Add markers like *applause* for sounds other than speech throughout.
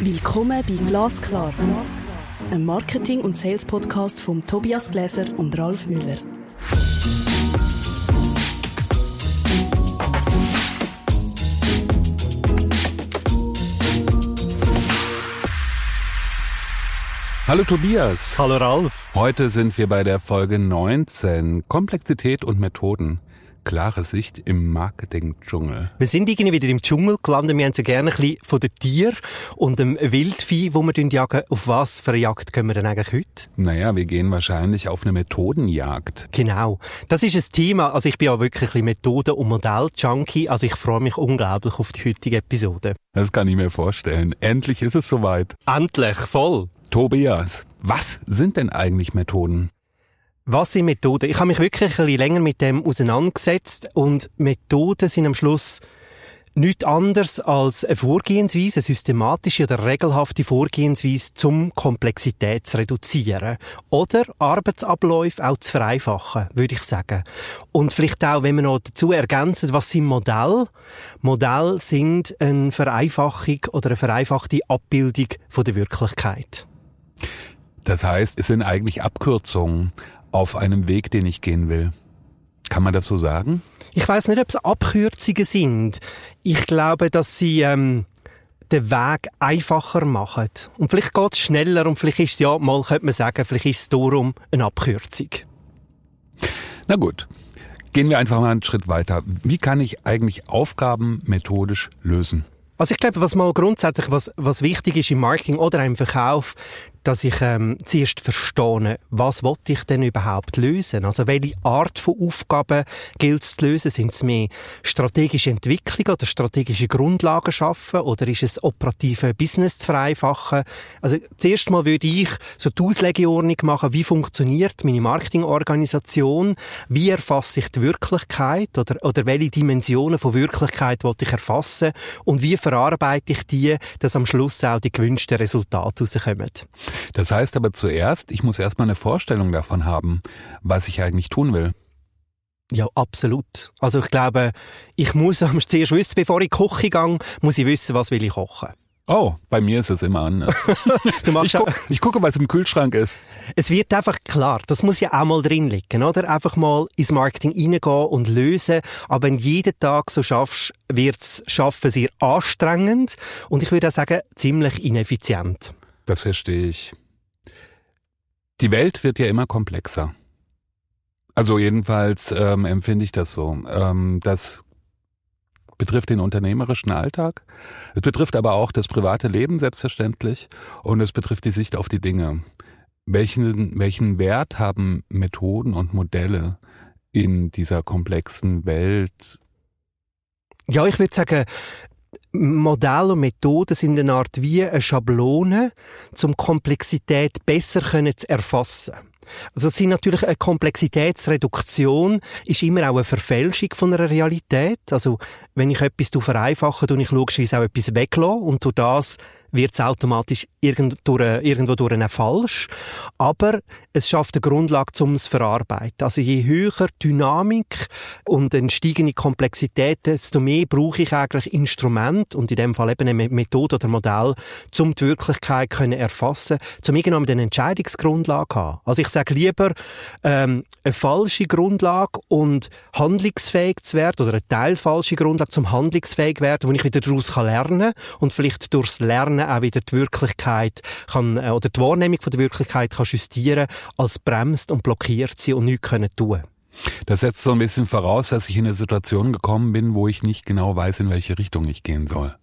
Willkommen bei Glasklar, einem Marketing- und Sales-Podcast von Tobias Gläser und Ralf Müller. Hallo Tobias. Hallo Ralf. Heute sind wir bei der Folge 19 Komplexität und Methoden klare Sicht im Marketing-Dschungel. Wir sind irgendwie wieder im Dschungel gelandet. Wir haben so gerne ein bisschen von den Tieren und dem Wildvieh, wo wir jagen. Auf was für eine Jagd gehen wir denn eigentlich heute? Naja, wir gehen wahrscheinlich auf eine Methodenjagd. Genau. Das ist ein Thema. Also ich bin ja wirklich ein bisschen Methoden- und Modell-Junkie. Also ich freue mich unglaublich auf die heutige Episode. Das kann ich mir vorstellen. Endlich ist es soweit. Endlich, voll. Tobias, was sind denn eigentlich Methoden? Was sind Methoden? Ich habe mich wirklich ein bisschen länger mit dem auseinandergesetzt und Methoden sind am Schluss nichts anderes als eine Vorgehensweise, eine systematische oder regelhafte Vorgehensweise, zum Komplexität zu reduzieren. Oder Arbeitsabläufe auch zu vereinfachen, würde ich sagen. Und vielleicht auch, wenn wir noch dazu ergänzen, was sind Modelle? Modelle sind eine Vereinfachung oder eine vereinfachte Abbildung von der Wirklichkeit. Das heißt, es sind eigentlich Abkürzungen auf einem Weg, den ich gehen will. Kann man das so sagen? Ich weiß nicht, ob es Abkürzungen sind. Ich glaube, dass sie ähm, den Weg einfacher machen. Und vielleicht geht es schneller und vielleicht ist es ja, mal könnte man sagen, vielleicht ist es darum eine Abkürzung. Na gut. Gehen wir einfach mal einen Schritt weiter. Wie kann ich eigentlich Aufgaben methodisch lösen? Also ich glaube, was mal grundsätzlich was, was wichtig ist im Marketing oder im Verkauf, dass ich ähm, zuerst verstehe, was wollte ich denn überhaupt lösen? Also welche Art von Aufgaben gilt es zu lösen? Sind es mehr strategische Entwicklung oder strategische Grundlagen schaffen oder ist es operative Business zu vereinfachen? Also zuerst mal würde ich so die Auslegeordnung machen, wie funktioniert meine Marketingorganisation? Wie erfasse ich die Wirklichkeit oder, oder welche Dimensionen von Wirklichkeit wollte ich erfassen? Und wie verarbeite ich die, dass am Schluss auch die gewünschten Resultate rauskommen? Das heißt aber zuerst, ich muss erstmal eine Vorstellung davon haben, was ich eigentlich tun will. Ja, absolut. Also ich glaube, ich muss *laughs* zuerst wissen, bevor ich koche gehe, muss ich wissen, was will ich kochen. Oh, bei mir ist es immer anders. *laughs* ich, guck, ich gucke, was im Kühlschrank ist. Es wird einfach klar, das muss ja auch mal drin liegen, oder? Einfach mal ins Marketing reingehen und lösen. Aber wenn du jeden Tag so schaffst, wird's Schaffen sehr anstrengend und ich würde auch sagen, ziemlich ineffizient. Das verstehe ich. Die Welt wird ja immer komplexer. Also jedenfalls ähm, empfinde ich das so. Ähm, das betrifft den unternehmerischen Alltag. Es betrifft aber auch das private Leben selbstverständlich und es betrifft die Sicht auf die Dinge. Welchen, welchen Wert haben Methoden und Modelle in dieser komplexen Welt? Ja, ich würde sagen, Modelle und Methoden sind eine Art wie eine Schablone, um Komplexität besser zu erfassen. Also es sind natürlich eine Komplexitätsreduktion ist immer auch eine Verfälschung von einer Realität. Also wenn ich etwas vereinfache, tue ich logischerweise auch etwas weglassen und durch das wird es automatisch irgendwo, irgendwo durch falsch. Aber es schafft eine Grundlage zum verarbeiten. Also je höher Dynamik und eine steigende Komplexität, desto mehr brauche ich eigentlich Instrument und in dem Fall eben eine Methode oder Modell, um die Wirklichkeit können erfassen, zum irgendwann eine Entscheidungsgrundlage haben. Also ich sage lieber ähm, eine falsche Grundlage und handlungsfähig zu werden oder eine teilfalsche Grundlage zum handlungsfähig werden, wo ich wieder daraus lernen kann und vielleicht durchs Lernen auch wieder die Wirklichkeit kann äh, oder die Wahrnehmung von der Wirklichkeit kann justieren als bremst und blockiert sie und nichts können tun. Das setzt so ein bisschen voraus, dass ich in eine Situation gekommen bin, wo ich nicht genau weiß, in welche Richtung ich gehen soll.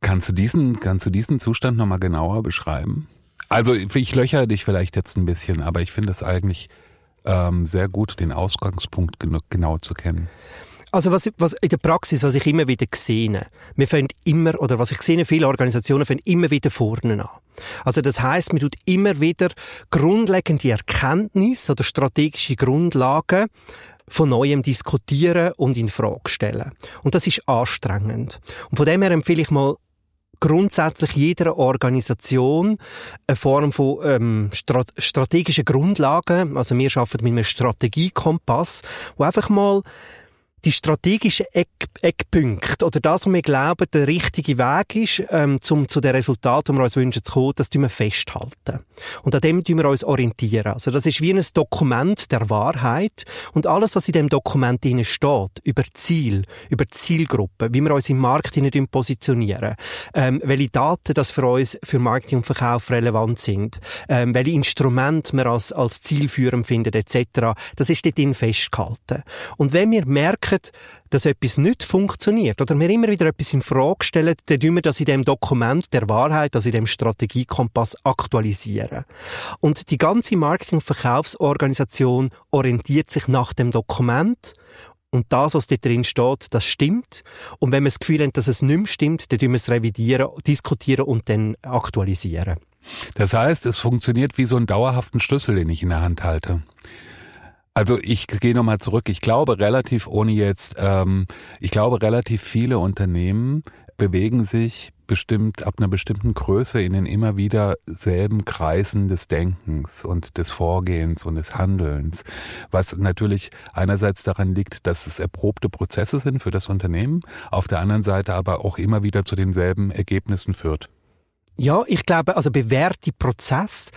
Kannst du diesen, kannst du diesen Zustand nochmal genauer beschreiben? Also ich löchere dich vielleicht jetzt ein bisschen, aber ich finde es eigentlich ähm, sehr gut, den Ausgangspunkt genau zu kennen. Also was, was in der Praxis, was ich immer wieder sehe, wir fangen immer, oder was ich sehe, viele Organisationen fangen immer wieder vorne an. Also das heißt, man tut immer wieder grundlegende Erkenntnisse oder strategische Grundlagen von Neuem diskutieren und in Frage stellen. Und das ist anstrengend. Und von dem her empfehle ich mal grundsätzlich jeder Organisation eine Form von ähm, Strat strategischen Grundlagen. Also wir arbeiten mit einem Strategiekompass, wo einfach mal die strategischen Eck, Eckpunkte oder das, was wir glauben, der richtige Weg ist, ähm, zum, zu den Resultaten, die wir uns wünschen zu kommen, das tun wir festhalten. Und an dem tun wir uns orientieren. Also das ist wie ein Dokument der Wahrheit und alles, was in dem Dokument drin steht, über Ziel, über Zielgruppen, wie wir uns im Markt hinein positionieren, ähm, welche Daten das für uns für Marketing und Verkauf relevant sind, ähm, welche Instrumente wir als, als zielführend finden, etc., das ist dort festgehalten. Und wenn wir merken, merken, dass etwas nicht funktioniert oder wir immer wieder etwas in Frage stellen, dann tun wir das in dem Dokument der Wahrheit, also in dem Strategiekompass aktualisieren. Und die ganze Marketing- und Verkaufsorganisation orientiert sich nach dem Dokument und das, was dort drin steht, das stimmt. Und wenn wir das Gefühl haben, dass es nicht mehr stimmt, dann tun wir es revidieren, diskutieren und dann aktualisieren. Das heißt, es funktioniert wie so ein dauerhaften Schlüssel, den ich in der Hand halte. Also ich gehe nochmal zurück. Ich glaube relativ, ohne jetzt, ähm, ich glaube relativ viele Unternehmen bewegen sich bestimmt ab einer bestimmten Größe in den immer wieder selben Kreisen des Denkens und des Vorgehens und des Handelns, was natürlich einerseits daran liegt, dass es erprobte Prozesse sind für das Unternehmen, auf der anderen Seite aber auch immer wieder zu denselben Ergebnissen führt. Ja, ich glaube, also bewährte Prozesse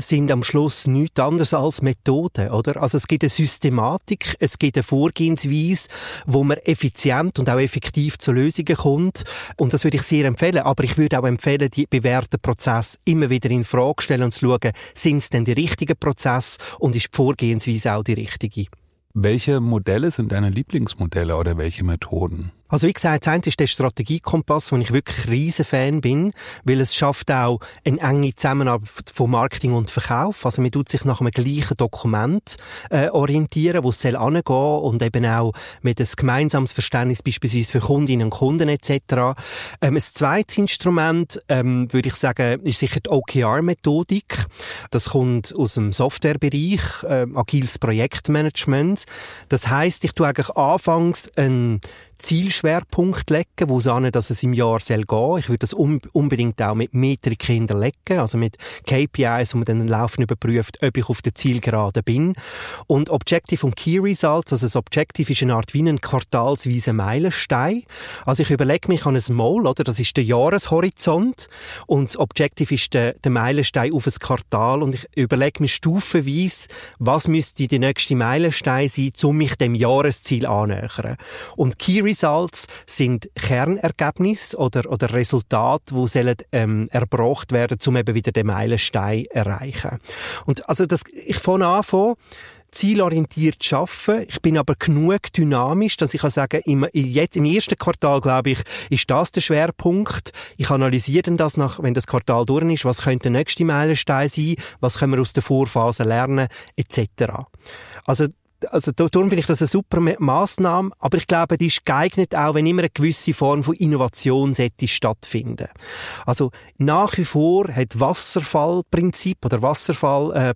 sind am Schluss nichts anderes als Methoden, oder? Also es gibt eine Systematik, es gibt eine Vorgehensweise, wo man effizient und auch effektiv zu Lösungen kommt. Und das würde ich sehr empfehlen. Aber ich würde auch empfehlen, die bewährten Prozesse immer wieder in Frage stellen und zu schauen, sind es denn die richtigen Prozesse und ist die Vorgehensweise auch die richtige? Welche Modelle sind deine Lieblingsmodelle oder welche Methoden? Also wie gesagt, das eine ist der Strategiekompass, wo ich wirklich riesen Fan bin, weil es schafft auch eine enge Zusammenarbeit von Marketing und Verkauf. Also man tut sich nach einem gleichen Dokument äh, orientieren, wo es soll angehen und eben auch mit einem gemeinsames Verständnis beispielsweise für Kundinnen und Kunden etc. Ähm, ein zweites Instrument, ähm, würde ich sagen, ist sicher die OKR-Methodik. Das kommt aus dem Softwarebereich, äh, agiles Projektmanagement. Das heißt, ich tue eigentlich anfangs ein Zielschwerpunkt legen, wo es dass es im Jahr soll gehen. Ich würde das unbedingt auch mit Metriken hinterlegen, also mit KPIs, wo man dann laufend überprüft, ob ich auf der Zielgerade bin. Und Objective und Key Results, also das Objective ist eine Art wie ein quartalsweise Meilenstein. Also ich überlege mich an ein Mole, oder? Das ist der Jahreshorizont. Und das Objective ist der, der Meilenstein auf ein Quartal. Und ich überlege mich stufenweise, was müsste die nächste Meilenstein sein, um mich dem Jahresziel annähern. Und Key Results sind Kernergebnisse oder, oder Resultate, die sollen, ähm, erbracht werden, um eben wieder den Meilenstein erreichen. Und also das, ich fange an, zielorientiert arbeiten. Ich bin aber genug dynamisch, dass ich kann sagen, im, jetzt im ersten Quartal, glaube ich, ist das der Schwerpunkt. Ich analysiere dann das nach, wenn das Quartal durch ist, was könnte der nächste Meilenstein sein, was können wir aus der Vorphase lernen, etc. Also also darum finde ich das eine super Maßnahme, aber ich glaube, die ist geeignet auch, wenn immer eine gewisse Form von Innovation stattfinden. Also nach wie vor hat Wasserfallprinzip oder Wasserfall äh,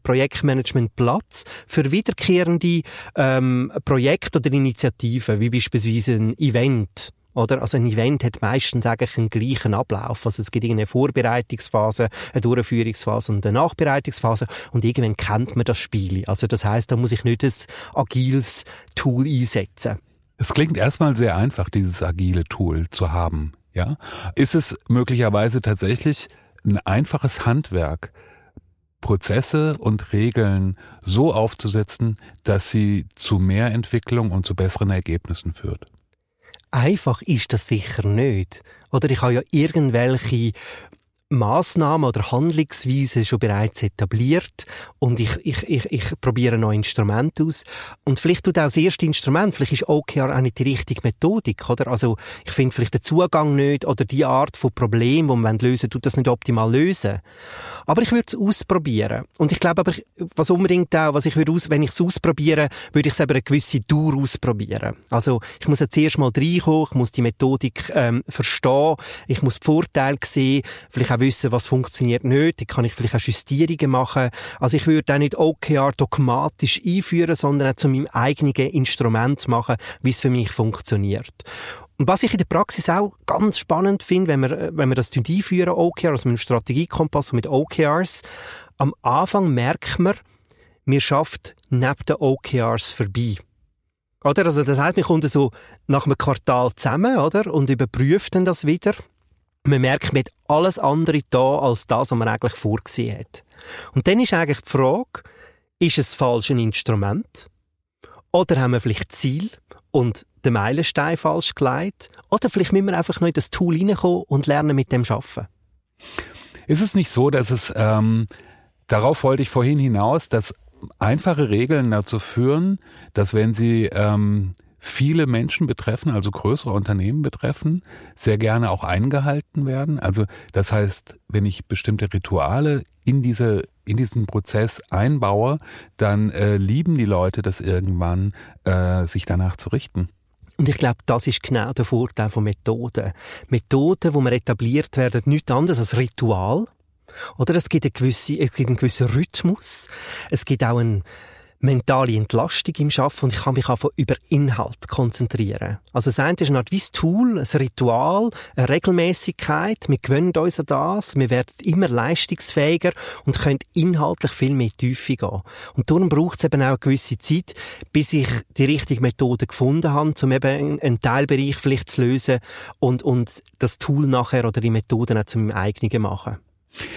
Platz für wiederkehrende ähm, Projekte oder Initiativen, wie beispielsweise ein Event oder? Also ein Event hat meistens eigentlich einen gleichen Ablauf. Also es gibt eine Vorbereitungsphase, eine Durchführungsphase und eine Nachbereitungsphase und irgendwann kennt man das Spiel. Also das heißt, da muss ich nicht ein agiles Tool einsetzen. Es klingt erstmal sehr einfach, dieses agile Tool zu haben. Ja? Ist es möglicherweise tatsächlich ein einfaches Handwerk, Prozesse und Regeln so aufzusetzen, dass sie zu mehr Entwicklung und zu besseren Ergebnissen führt? Einfach ist das sicher nicht. Oder ich habe ja irgendwelche Maßnahmen oder Handlungsweisen schon bereits etabliert und ich, ich, ich, ich probiere ein neues Instrument aus. Und vielleicht tut auch das erste Instrument, vielleicht ist OKR auch nicht die richtige Methodik, oder? Also, ich finde vielleicht den Zugang nicht oder die Art von Problem, die man lösen tut das nicht optimal lösen. Aber ich würde es ausprobieren. Und ich glaube aber, was unbedingt auch, was ich würde aus, wenn ich es ausprobiere, würde ich es aber eine gewisse Dauer ausprobieren. Also, ich muss jetzt erst mal reinkommen, ich muss die Methodik, ähm, verstehen, ich muss die Vorteile sehen, vielleicht auch wissen, was funktioniert nicht, dann kann ich vielleicht auch Justierungen machen. Also ich würde auch nicht OKR dogmatisch einführen, sondern auch zu meinem eigenen Instrument machen, wie es für mich funktioniert. Und was ich in der Praxis auch ganz spannend finde, wenn wir, wenn wir das einführen, OKR, also mit einem Strategiekompass und mit OKRs, am Anfang merkt man, wir schafft neben den OKRs vorbei. Oder? Also das heißt, wir kommen so nach einem Quartal zusammen, oder? Und überprüft dann das wieder. Man merkt, man hat alles andere da als das, was man eigentlich vorgesehen hat. Und dann ist eigentlich die Frage, ist es falsch ein Instrument? Oder haben wir vielleicht Ziel und den Meilenstein falsch gelegt? Oder vielleicht müssen wir einfach noch in das Tool reinkommen und lernen mit dem arbeiten? Ist es nicht so, dass es, ähm, darauf wollte ich vorhin hinaus, dass einfache Regeln dazu führen, dass wenn sie ähm, viele Menschen betreffen, also größere Unternehmen betreffen, sehr gerne auch eingehalten werden. Also das heißt, wenn ich bestimmte Rituale in diese in diesen Prozess einbaue, dann äh, lieben die Leute das irgendwann, äh, sich danach zu richten. Und ich glaube, das ist genau der Vorteil von Methoden. Methoden, wo man etabliert werden, nichts anderes als Ritual. Oder es gibt, eine gewisse, es gibt einen gewissen Rhythmus. Es gibt auch einen, mentale Entlastung im Schaffen und ich kann mich einfach über Inhalt konzentrieren. Also das eine ist eine Art wie ein Tool, ein Ritual, eine Regelmäßigkeit. Wir gewöhnen uns an das, wir werden immer leistungsfähiger und können inhaltlich viel mehr Tiefe gehen. Und darum braucht es eben auch eine gewisse Zeit, bis ich die richtige Methode gefunden habe, um eben einen Teilbereich vielleicht zu lösen und, und das Tool nachher oder die Methoden auch zu meinem eigenen machen.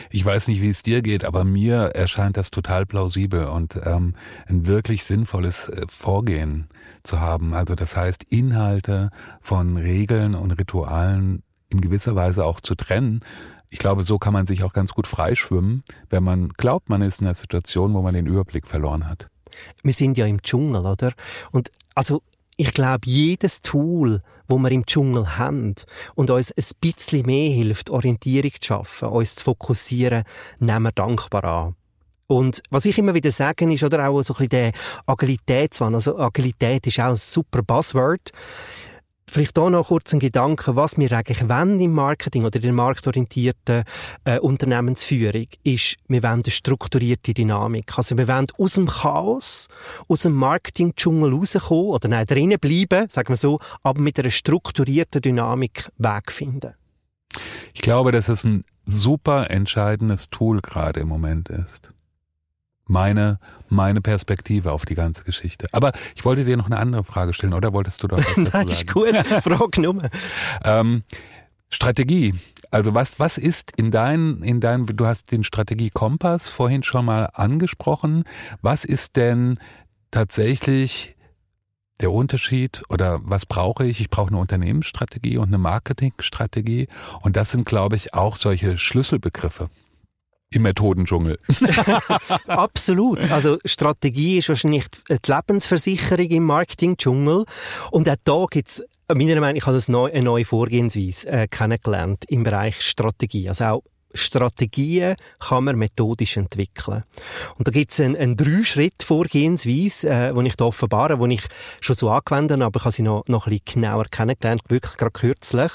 Ich weiß nicht, wie es dir geht, aber mir erscheint das total plausibel und ähm, ein wirklich sinnvolles äh, Vorgehen zu haben. Also das heißt, Inhalte von Regeln und Ritualen in gewisser Weise auch zu trennen. Ich glaube, so kann man sich auch ganz gut freischwimmen, wenn man glaubt, man ist in einer Situation, wo man den Überblick verloren hat. Wir sind ja im Dschungel, oder? Und also ich glaube, jedes Tool, wo wir im Dschungel haben und uns ein bisschen mehr hilft, Orientierung zu schaffen, uns zu fokussieren, nehmen wir dankbar an. Und was ich immer wieder sage, ist oder auch so ein bisschen der Agilitätswahn. Also Agilität ist auch ein super Buzzword. Vielleicht auch noch kurz ein Gedanke, was wir eigentlich wollen im Marketing oder in der marktorientierten äh, Unternehmensführung, ist, wir wollen eine strukturierte Dynamik. Also wir wollen aus dem Chaos, aus dem Marketing-Dschungel rauskommen oder nein, drinnen bleiben, sagen wir so, aber mit einer strukturierten Dynamik Weg finden. Ich glaube, dass es ein super entscheidendes Tool gerade im Moment ist meine, meine Perspektive auf die ganze Geschichte. Aber ich wollte dir noch eine andere Frage stellen, oder wolltest du doch was dazu *laughs* sagen? Nein, ist gut. Frage Nummer. ähm, Strategie. Also was, was ist in dein, in dein, du hast den Strategie-Kompass vorhin schon mal angesprochen. Was ist denn tatsächlich der Unterschied oder was brauche ich? Ich brauche eine Unternehmensstrategie und eine Marketingstrategie. Und das sind, glaube ich, auch solche Schlüsselbegriffe im Methodendschungel. *laughs* *laughs* Absolut. Also Strategie ist wahrscheinlich die Lebensversicherung im Marketingdschungel. Und auch da gibt's meiner Meinung nach, ich habe neu, eine neue Vorgehensweise äh, kennengelernt im Bereich Strategie. Also auch Strategien kann man methodisch entwickeln. Und da gibt es eine, eine Drei-Schritt-Vorgehensweise, äh, die ich da offenbare, die ich schon so angewendet habe, aber ich habe sie noch, noch ein bisschen genauer kennengelernt, wirklich gerade kürzlich.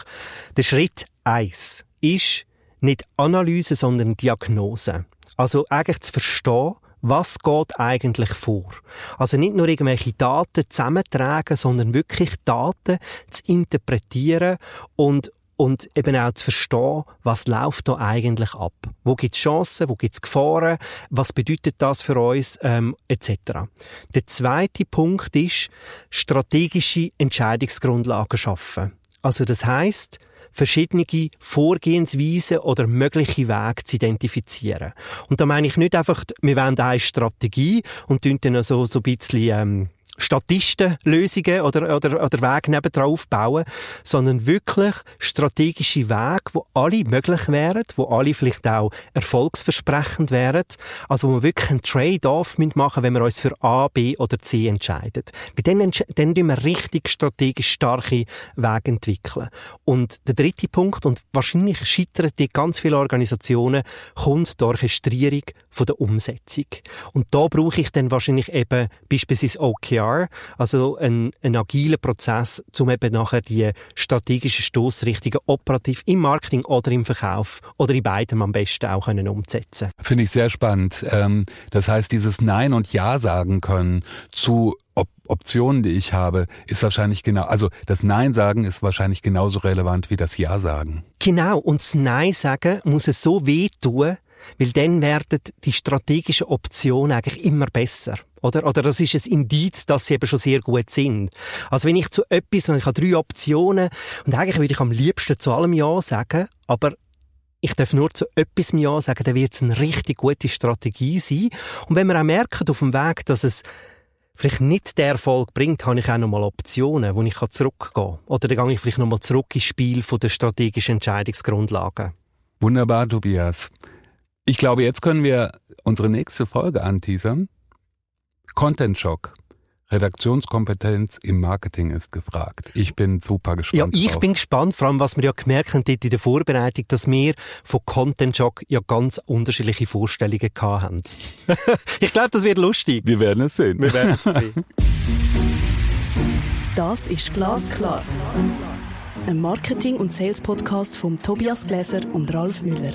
Der Schritt eins ist, nicht Analyse, sondern Diagnose. Also eigentlich zu verstehen, was geht eigentlich vor? Also nicht nur irgendwelche Daten zusammentragen, sondern wirklich Daten zu interpretieren und und eben auch zu verstehen, was läuft da eigentlich ab? Wo gibt es Chancen, wo gibt es Gefahren, was bedeutet das für uns, ähm, etc. Der zweite Punkt ist, strategische Entscheidungsgrundlagen schaffen. Also das heißt, verschiedene Vorgehensweisen oder mögliche Wege zu identifizieren. Und da meine ich nicht einfach, wir wollen eine Strategie und dann so, so ein bisschen, ähm, Statistenlösungen oder, oder, oder Wege nebenan aufbauen, sondern wirklich strategische Wege, wo alle möglich wären, wo alle vielleicht auch erfolgsversprechend wären, also wo wir wirklich einen Trade-off machen wenn wir uns für A, B oder C entscheiden. Mit denen, dann wir richtig strategisch starke Wege entwickeln. Und der dritte Punkt, und wahrscheinlich scheitern die ganz viele Organisationen, kommt die Orchestrierung von der Umsetzung. Und da brauche ich dann wahrscheinlich eben beispielsweise OKR, also einen, einen agilen Prozess, um eben nachher die strategischen Stoßrichtungen operativ im Marketing oder im Verkauf oder in beidem am besten auch können umsetzen. Finde ich sehr spannend. Ähm, das heißt, dieses Nein und Ja sagen können zu Op Optionen, die ich habe, ist wahrscheinlich genau, also das Nein sagen ist wahrscheinlich genauso relevant wie das Ja sagen. Genau, und das Nein sagen muss es so wehtun, weil dann werden die strategischen Optionen eigentlich immer besser. Oder? Oder das ist ein Indiz, dass sie eben schon sehr gut sind. Also wenn ich zu etwas, ich habe drei Optionen und eigentlich würde ich am liebsten zu allem Ja sagen, aber ich darf nur zu etwas Ja sagen, dann wird es eine richtig gute Strategie sein. Und wenn wir auch merken auf dem Weg, dass es vielleicht nicht den Erfolg bringt, habe ich auch nochmal Optionen, wo ich zurückgehen kann. Oder dann gehe ich vielleicht nochmal zurück ins Spiel von der strategischen Entscheidungsgrundlagen. Wunderbar, Tobias. Ich glaube, jetzt können wir unsere nächste Folge anteasern. Content Shock. Redaktionskompetenz im Marketing ist gefragt. Ich bin super gespannt. Ja, ich drauf. bin gespannt, vor allem was wir ja gemerkt haben dort in der Vorbereitung, dass wir von Content Shock ja ganz unterschiedliche Vorstellungen haben. *laughs* ich glaube, das wird lustig. Wir werden es sehen. Wir werden es sehen. *laughs* Das ist Glasklar. Ein Marketing- und Sales-Podcast von Tobias Gläser und Ralf Müller.